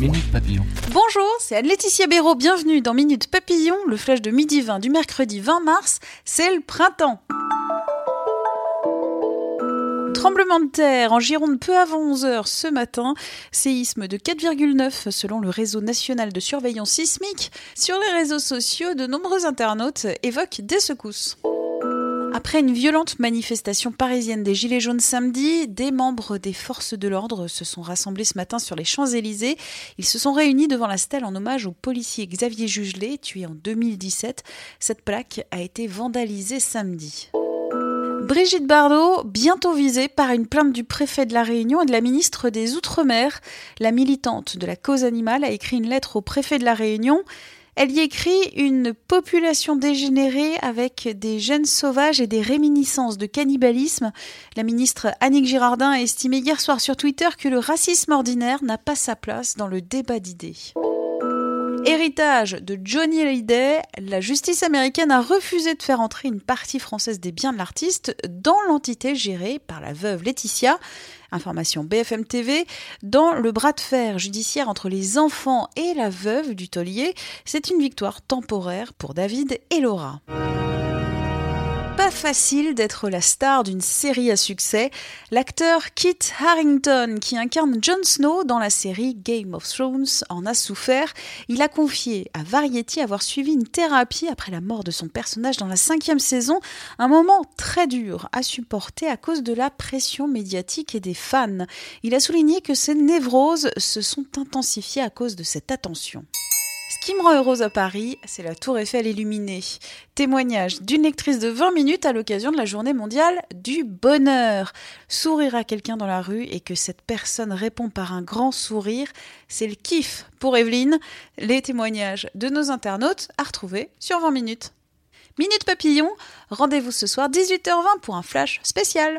Bonjour, c'est Anne-Laetitia Béraud. Bienvenue dans Minute Papillon, le flash de midi 20 du mercredi 20 mars. C'est le printemps. Tremblement de terre en Gironde peu avant 11h ce matin. Séisme de 4,9 selon le réseau national de surveillance sismique. Sur les réseaux sociaux, de nombreux internautes évoquent des secousses. Après une violente manifestation parisienne des Gilets jaunes samedi, des membres des forces de l'ordre se sont rassemblés ce matin sur les Champs-Élysées. Ils se sont réunis devant la stèle en hommage au policier Xavier Jugelet, tué en 2017. Cette plaque a été vandalisée samedi. Brigitte Bardot, bientôt visée par une plainte du préfet de la Réunion et de la ministre des Outre-mer. La militante de la cause animale a écrit une lettre au préfet de la Réunion. Elle y écrit une population dégénérée avec des gènes sauvages et des réminiscences de cannibalisme. La ministre Annick Girardin a estimé hier soir sur Twitter que le racisme ordinaire n'a pas sa place dans le débat d'idées. Héritage de Johnny Hallyday, la justice américaine a refusé de faire entrer une partie française des biens de l'artiste dans l'entité gérée par la veuve Laetitia. Information BFM TV. Dans le bras de fer judiciaire entre les enfants et la veuve du taulier, c'est une victoire temporaire pour David et Laura facile d'être la star d'une série à succès. L'acteur Kit Harrington, qui incarne Jon Snow dans la série Game of Thrones, en a souffert. Il a confié à Variety avoir suivi une thérapie après la mort de son personnage dans la cinquième saison, un moment très dur à supporter à cause de la pression médiatique et des fans. Il a souligné que ses névroses se sont intensifiées à cause de cette attention. Qui me rend heureuse à Paris, c'est la tour Eiffel illuminée. Témoignage d'une lectrice de 20 minutes à l'occasion de la journée mondiale du bonheur. Sourire à quelqu'un dans la rue et que cette personne répond par un grand sourire, c'est le kiff pour Evelyne. Les témoignages de nos internautes à retrouver sur 20 minutes. Minute Papillon, rendez-vous ce soir 18h20 pour un flash spécial.